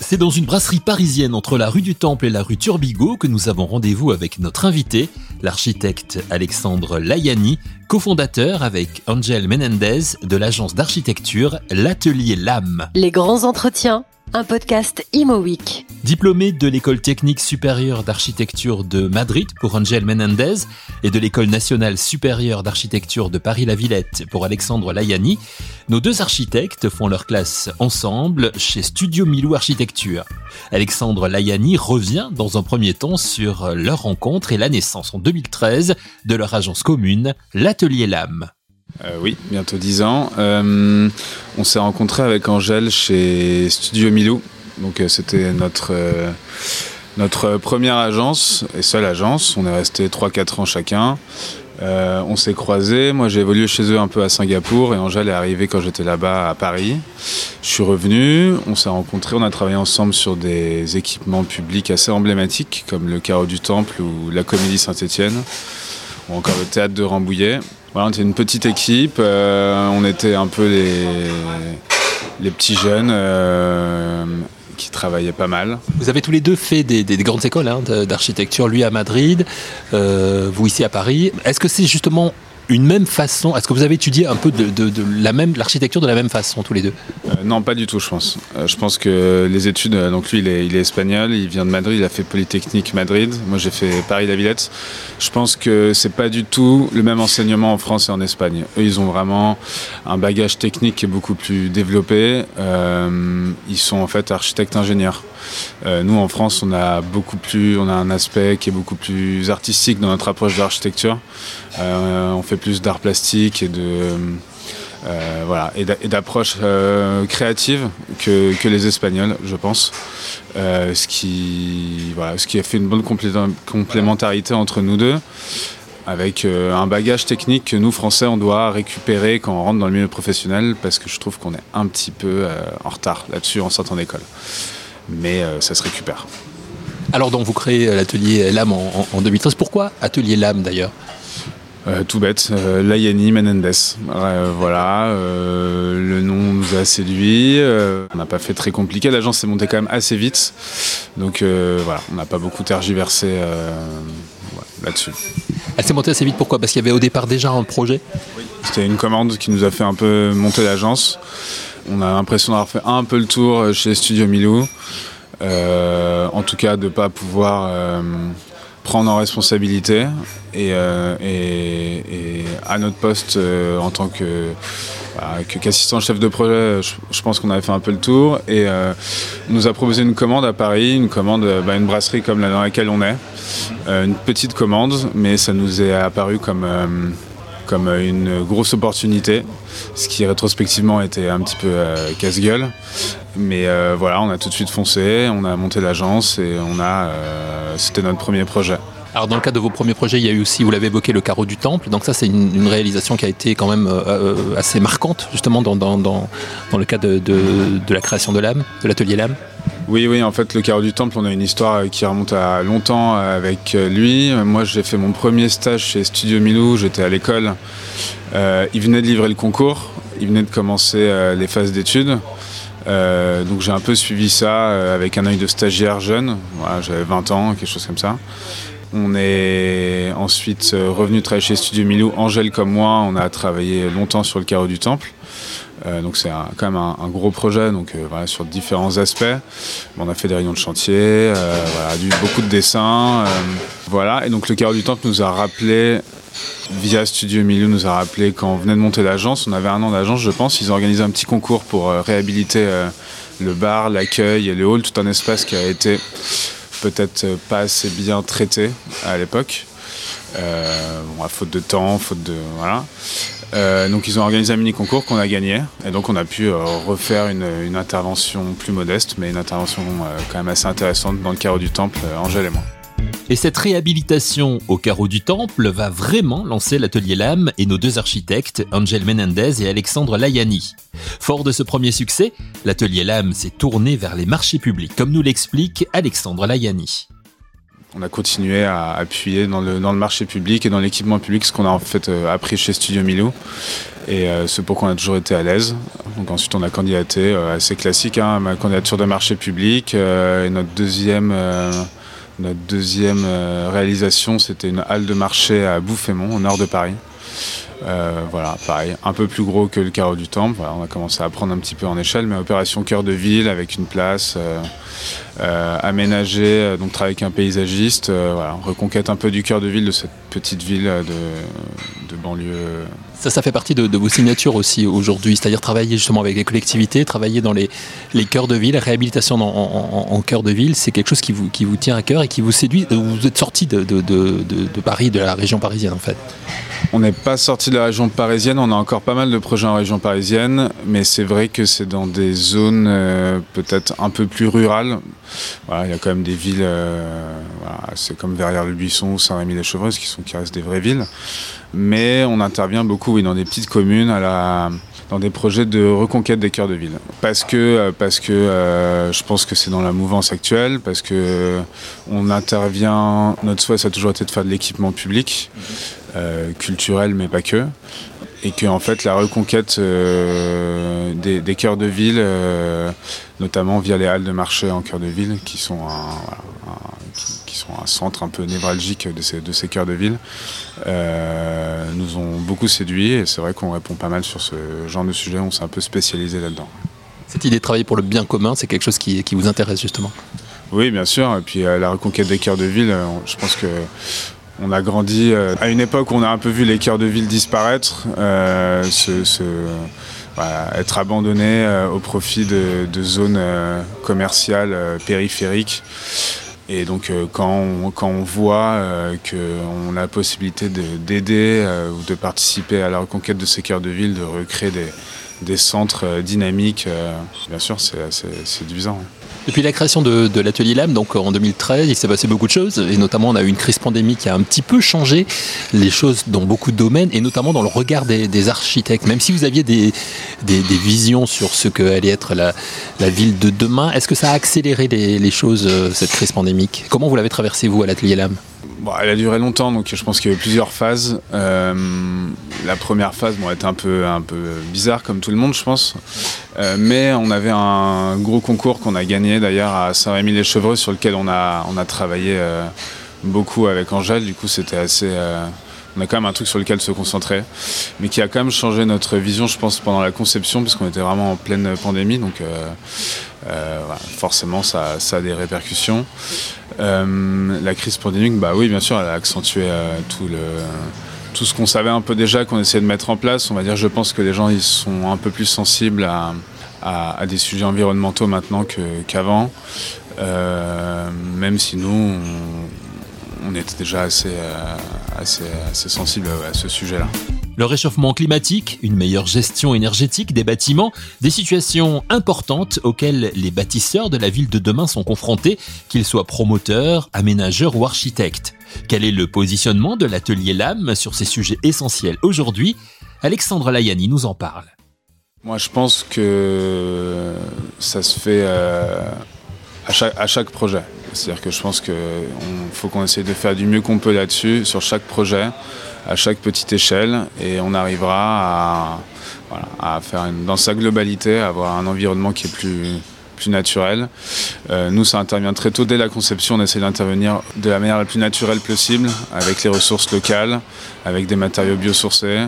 C'est dans une brasserie parisienne entre la rue du Temple et la rue Turbigo que nous avons rendez-vous avec notre invité, l'architecte Alexandre Layani, cofondateur avec Angel Menendez de l'agence d'architecture L'Atelier LAM. Les grands entretiens un podcast Imo Week. De l'école technique supérieure d'architecture de Madrid pour Angel Menendez et de l'école nationale supérieure d'architecture de Paris-la-Villette pour Alexandre Layani, nos deux architectes font leur classe ensemble chez Studio Milou Architecture. Alexandre Layani revient dans un premier temps sur leur rencontre et la naissance en 2013 de leur agence commune, l'Atelier LAM. Euh, oui, bientôt 10 ans. Euh, on s'est rencontré avec Angèle chez Studio Milou. Euh, c'était notre, notre première agence et seule agence. On est resté 3-4 ans chacun. on s'est croisés. Moi j'ai évolué chez eux un peu à Singapour et Angèle est arrivée quand j'étais là-bas à Paris. Je suis revenu, on s'est rencontrés, on a travaillé ensemble sur des équipements publics assez emblématiques comme le Carreau du Temple ou la Comédie Saint-Étienne ou encore le Théâtre de Rambouillet on était une petite équipe, euh, on était un peu les, les petits jeunes euh, qui travaillaient pas mal. Vous avez tous les deux fait des, grandes écoles hein, d'architecture, lui à Madrid, euh, vous ici à Paris. Est-ce que c'est justement une même façon Est-ce que vous avez étudié un peu de, la même l'architecture de la même façon tous les deux? Euh, Non, pas du tout, je pense. Euh, je pense que les études, euh, donc lui, il est, espagnol, il vient de Madrid, il a fait Polytechnique Madrid. Moi, j'ai fait Paris-La Villette. Je pense que c'est pas du tout le même enseignement en France et en Espagne. Eux, ils ont vraiment un bagage technique qui est beaucoup plus développé. ils sont en fait architectes-ingénieurs. nous, en France, on a beaucoup plus, on a un aspect qui est beaucoup plus artistique dans notre approche de l'architecture. on fait plus d'art plastique et de euh, d'approche euh, créative que, les Espagnols, je pense. Euh, ce qui a fait une bonne complémentarité entre nous deux avec un bagage technique que nous Français on doit récupérer quand on rentre dans le milieu professionnel parce que je trouve qu'on est un petit peu en retard là-dessus en sortant d'école. Mais ça se récupère. Alors donc vous créez l'atelier LAM en, en 2013. Pourquoi atelier LAM d'ailleurs? Euh, tout bête, euh, Layani Menendez. Euh, voilà, le nom nous a séduit. on n'a pas fait très compliqué. L'agence s'est montée quand même assez vite. Donc voilà, on n'a pas beaucoup tergiversé là-dessus. Elle s'est montée assez vite, pourquoi? Parce qu'il y avait au départ déjà un projet? Oui. C'était une commande qui nous a fait un peu monter l'agence. On a l'impression d'avoir fait un peu le tour chez Studio Milou. en tout cas, de ne pas pouvoir prendre en responsabilité et, euh, à notre poste euh, en tant que qu'assistant chef de projet, je, pense qu'on avait fait un peu le tour. Et euh, nous a proposé une commande à Paris, une commande, bah, une brasserie comme la dans laquelle on est, une petite commande, mais ça nous est apparu comme comme une grosse opportunité, ce qui rétrospectivement était un petit peu casse-gueule. Mais euh, voilà, on a tout de suite foncé, on a monté l'agence et on a, euh, c'était notre premier projet. Alors dans le cadre de vos premiers projets, il y a eu aussi, vous l'avez évoqué, le carreau du temple. Donc ça, c'est une, réalisation qui a été quand même euh, assez marquante, justement, dans, dans, dans, le cadre de, de, la création de l'âme, de l'atelier l'âme. Oui, oui, en fait, le carreau du temple, on a une histoire qui remonte à longtemps avec lui. Moi, j'ai fait mon premier stage chez Studio Milou, j'étais à l'école. il venait de livrer le concours, il venait de commencer les phases d'études. Euh, donc j'ai un peu suivi ça euh, avec un œil de stagiaire jeune, j'avais 20 ans, quelque chose comme ça. On est ensuite euh, revenu travailler chez Studio Milou. Angèle comme moi, on a travaillé longtemps sur le carreau du temple. Donc c'est quand même un, gros projet, donc voilà, sur différents aspects. On a fait des réunions de chantier, voilà, beaucoup de dessins. voilà, et donc le carreau du temple nous a rappelé Via Studio Milieu nous a rappelé quand on venait de monter l'agence, on avait un an d'agence je pense, ils ont organisé un petit concours pour euh, réhabiliter euh, le bar, l'accueil et le hall, tout un espace qui a été peut-être euh, pas assez bien traité à l'époque. à faute de temps, faute de. Voilà. Donc ils ont organisé un mini concours qu'on a gagné et donc on a pu refaire une, intervention plus modeste mais une intervention quand même assez intéressante dans le carreau du temple, Angèle et moi. Et cette réhabilitation au carreau du temple va vraiment lancer l'atelier LAM et nos deux architectes, Angel Menendez et Alexandre Layani. Fort de ce premier succès, l'atelier LAM s'est tourné vers les marchés publics, comme nous l'explique Alexandre Layani. On a continué à appuyer dans le, marché public et dans l'équipement public, ce qu'on a en fait euh, appris chez Studio Milou. Et euh, c'est pour qu'on a toujours été à l'aise. Donc ensuite on a candidaté, assez classique, hein, ma candidature de marché public. et notre deuxième, notre deuxième réalisation, c'était une halle de marché à Bouffémont, au nord de Paris. Euh, voilà, pareil, un peu plus gros que le carreau du Temple. on a commencé à prendre un petit peu en échelle, mais opération cœur de ville avec une place euh, euh, aménagée, donc travailler avec un paysagiste. reconquête un peu du cœur de ville de cette petite ville de, banlieue. Ça, ça fait partie de, vos signatures aussi aujourd'hui, c'est-à-dire travailler justement avec les collectivités, travailler dans les, les cœurs de ville, la réhabilitation en, cœur de ville, c'est quelque chose qui vous, qui vous tient à cœur et qui vous séduit. Vous êtes sorti de, de Paris, de la région parisienne en fait. On n'est pas sorti de la région parisienne, on a encore pas mal de projets en région parisienne, mais c'est vrai que c'est dans des zones euh, peut-être un peu plus rurales. il y a quand même des villes, euh, c'est comme Verrières-le-Buisson ou Saint-Rémy-les-Chevreuses qui, qui restent des vraies villes. Mais on intervient beaucoup dans des petites communes à la, dans des projets de reconquête des cœurs de ville. Parce que, euh, parce que je pense que c'est dans la mouvance actuelle, parce que on intervient, notre souhait ça a toujours été de faire de l'équipement public. Euh, culturelle, mais pas que. Et que en fait, la reconquête euh, des, des, cœurs de ville, euh, notamment via les halles de marché en cœur de ville, qui sont un, qui, sont un centre un peu névralgique de ces, de ces cœurs de ville, nous ont beaucoup séduits. Et c'est vrai qu'on répond pas mal sur ce genre de sujet. On s'est un peu spécialisé là-dedans. Cette idée de travailler pour le bien commun, c'est quelque chose qui, qui vous intéresse justement? Oui, bien sûr. Et puis la reconquête des cœurs de ville, je pense que on a grandi euh, à une époque où on a un peu vu les cœurs de ville disparaître, euh, être abandonnés euh, au profit de, zones commerciales périphériques. Et donc quand, on, quand on voit qu'on a la possibilité d'aider ou de participer à la reconquête de ces cœurs de ville, de recréer des, centres dynamiques, bien sûr c'est séduisant. Depuis la création de, l'atelier LAM, donc en 2013, il s'est passé beaucoup de choses, et notamment on a eu une crise pandémique qui a un petit peu changé les choses dans beaucoup de domaines, et notamment dans le regard des, architectes. Même si vous aviez des, visions sur ce que allait être la, ville de demain, est-ce que ça a accéléré les, choses, euh, cette crise pandémique? Comment vous l'avez traversé, vous, à l'atelier LAM elle a duré longtemps, donc je pense qu'il y a eu plusieurs phases. Euh, la première phase bon, était un peu, un peu bizarre, comme tout le monde, je pense. Euh, mais on avait un gros concours qu'on a gagné d'ailleurs à Saint-Rémy-les-Chevreux, sur lequel on a, on a travaillé euh, beaucoup avec Angèle. Du coup, c'était assez. on a quand même un truc sur lequel se concentrer, mais qui a quand même changé notre vision, je pense, pendant la conception, puisqu'on était vraiment en pleine pandémie. Donc, forcément, ça, ça, a des répercussions. Euh, la crise pandémique, bah oui, bien sûr, elle a accentué euh, tout le tout ce qu'on savait un peu déjà qu'on essayait de mettre en place. On va dire, je pense que les gens ils sont un peu plus sensibles à, des sujets environnementaux maintenant qu'avant. Euh, même si nous, on, était déjà assez, assez, assez sensibles à ce sujet-là. Le réchauffement climatique, une meilleure gestion énergétique des bâtiments, des situations importantes auxquelles les bâtisseurs de la ville de demain sont confrontés, qu'ils soient promoteurs, aménageurs ou architectes. Quel est le positionnement de l'atelier LAM sur ces sujets essentiels aujourd'hui? Alexandre Layani nous en parle. Moi, je pense que ça se fait euh, à, chaque, à, chaque, projet. C'est-à-dire que je pense qu'il faut qu'on essaye de faire du mieux qu'on peut là-dessus, sur chaque projet à chaque petite échelle et on arrivera à, faire dans sa globalité, avoir un environnement qui est plus, plus naturel. Euh, nous, ça intervient très tôt dès la conception. On essaie d'intervenir de la manière la plus naturelle possible, avec les ressources locales, avec des matériaux biosourcés,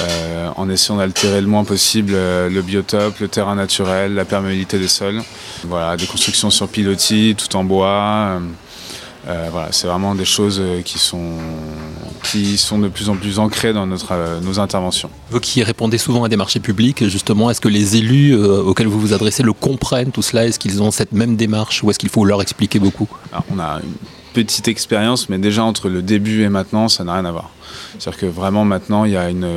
euh, en essayant d'altérer le moins possible euh, le biotope, le terrain naturel, la perméabilité des sols. Voilà, des constructions sur pilotis, tout en bois. Voilà, c'est vraiment des choses qui sont, qui sont de plus en plus ancrées dans notre, euh, nos interventions. Vous qui répondez souvent à des marchés publics, justement, est-ce que les élus auxquels vous vous adressez le comprennent tout cela? Est-ce qu'ils ont cette même démarche ou est-ce qu'il faut leur expliquer beaucoup? On a une petite expérience, mais déjà entre le début et maintenant, ça n'a rien à voir. C'est-à-dire que vraiment maintenant, il y, a une,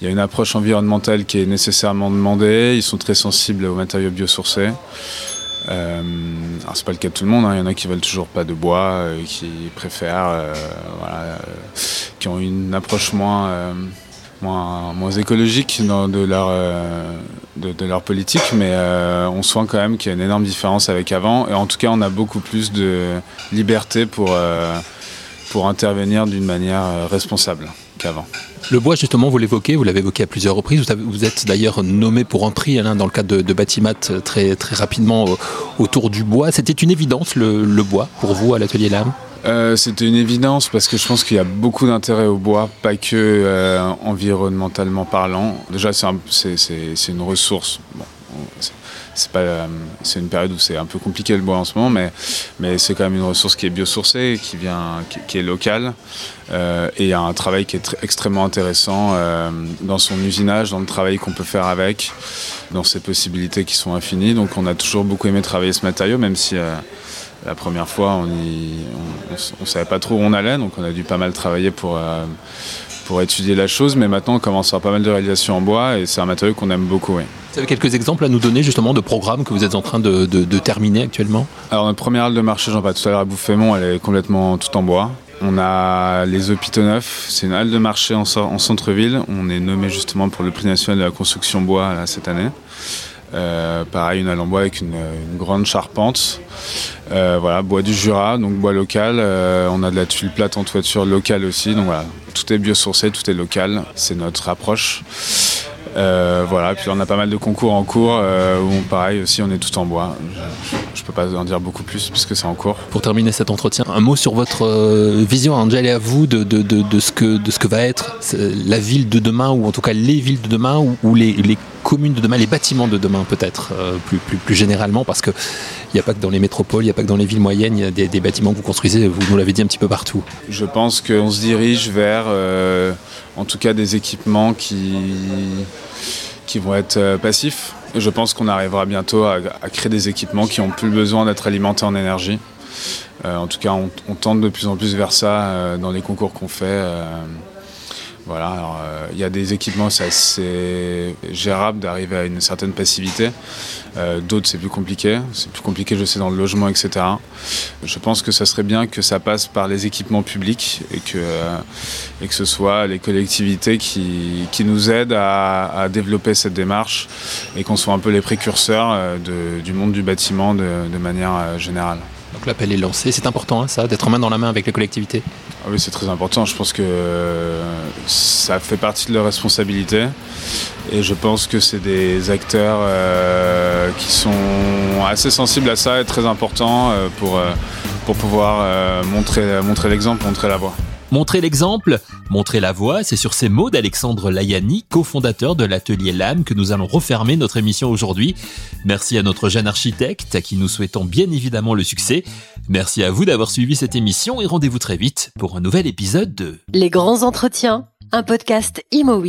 il y a une approche environnementale qui est nécessairement demandée. Ils sont très sensibles aux matériaux biosourcés. Euh, alors c'est pas le cas de tout le monde, hein. il y en a qui veulent toujours pas de bois, euh, qui préfèrent, euh, voilà, qui ont une approche moins, moins, moins, écologique de, leur, de, leur politique, mais on sent quand même qu'il y a une énorme différence avec avant, et en tout cas on a beaucoup plus de liberté pour, pour intervenir d'une manière responsable. Qu'avant. Le bois, justement, vous l'évoquez, vous l'avez évoqué à plusieurs reprises. Vous, êtes d'ailleurs nommé pour un prix hein, dans le cadre de, de Batimat très, très rapidement autour du bois. C'était une évidence, le, bois, pour vous, à l'atelier Lame? Euh, C'était une évidence parce que je pense qu'il y a beaucoup d'intérêt au bois, pas que euh, environnementalement parlant. Déjà, c'est une ressource. Bon, c'est pas euh, c'est une période où c'est un peu compliqué le bois en ce moment mais mais c'est quand même une ressource qui est biosourcée qui vient qui, est locale euh, et il y a un travail qui est extrêmement intéressant euh, dans son usinage dans le travail qu'on peut faire avec dans ses possibilités qui sont infinies. Donc on a toujours beaucoup aimé travailler ce matériau même si la première fois on ne savait pas trop où on allait donc on a dû pas mal travailler pour pour étudier la chose, mais maintenant on commence à faire pas mal de réalisations en bois et c'est un matériau qu'on aime beaucoup. Oui. Vous avez quelques exemples à nous donner justement de programmes que vous êtes en train de, terminer actuellement? Alors notre première halle de marché, j'en parlais tout à l'heure à Bouffémont, elle est complètement tout en bois. On a les hôpitaux neufs, c'est une halle de marché en, centre-ville. On est nommé justement pour le prix national de la construction bois cette année. Euh, pareil, une halle en bois avec une, grande charpente. Euh, voilà, bois du Jura, donc bois local. Euh, on a de la tuile plate en toiture locale aussi. Donc voilà, tout est biosourcé, tout est local. C'est notre approche. voilà, puis on a pas mal de concours en cours où pareil aussi on est tout en bois. Je, ne peux pas en dire beaucoup plus puisque c'est en cours. Pour terminer cet entretien, un mot sur votre vision, Angel, et à vous de, de, ce que, de ce que va être la ville de demain, ou en tout cas les villes de demain, ou, les communes de demain, les bâtiments de demain peut-être euh, plus, généralement, parce qu'il n'y a pas que dans les métropoles, il n'y a pas que dans les villes moyennes, il y a des, bâtiments que vous construisez, vous nous l'avez dit un petit peu partout. Je pense qu'on se dirige vers, euh, en tout cas, des équipements qui, vont être euh, passifs. Je pense qu'on arrivera bientôt à, créer des équipements qui n'ont plus besoin d'être alimentés en énergie. en tout cas, on, tente de plus en plus vers ça dans les concours qu'on fait. Voilà, euh, il y a des équipements, c'est assez gérable d'arriver à une certaine passivité. Euh, d'autres, c'est plus compliqué. C'est plus compliqué, je sais, dans le logement, etc. Je pense que ça serait bien que ça passe par les équipements publics et que, euh, et que ce soit les collectivités qui, nous aident à, développer cette démarche et qu'on soit un peu les précurseurs du monde du bâtiment de manière générale. Donc l'appel est lancé. C'est important, hein, ça, d'être main dans la main avec les collectivités ah Oui, c'est très important. Je pense que ça fait partie de leur responsabilité. Et je pense que c'est des acteurs euh, qui sont assez sensibles à ça et très importants euh, pour, euh, pour pouvoir montrer, montrer l'exemple, montrer la voie. Montrer l'exemple, montrer la voie, c'est sur ces mots d'Alexandre Layani, cofondateur de l'atelier LAM, que nous allons refermer notre émission aujourd'hui. Merci à notre jeune architecte, à qui nous souhaitons bien évidemment le succès. Merci à vous d'avoir suivi cette émission et rendez-vous très vite pour un nouvel épisode de Les grands entretiens, un podcast Imo.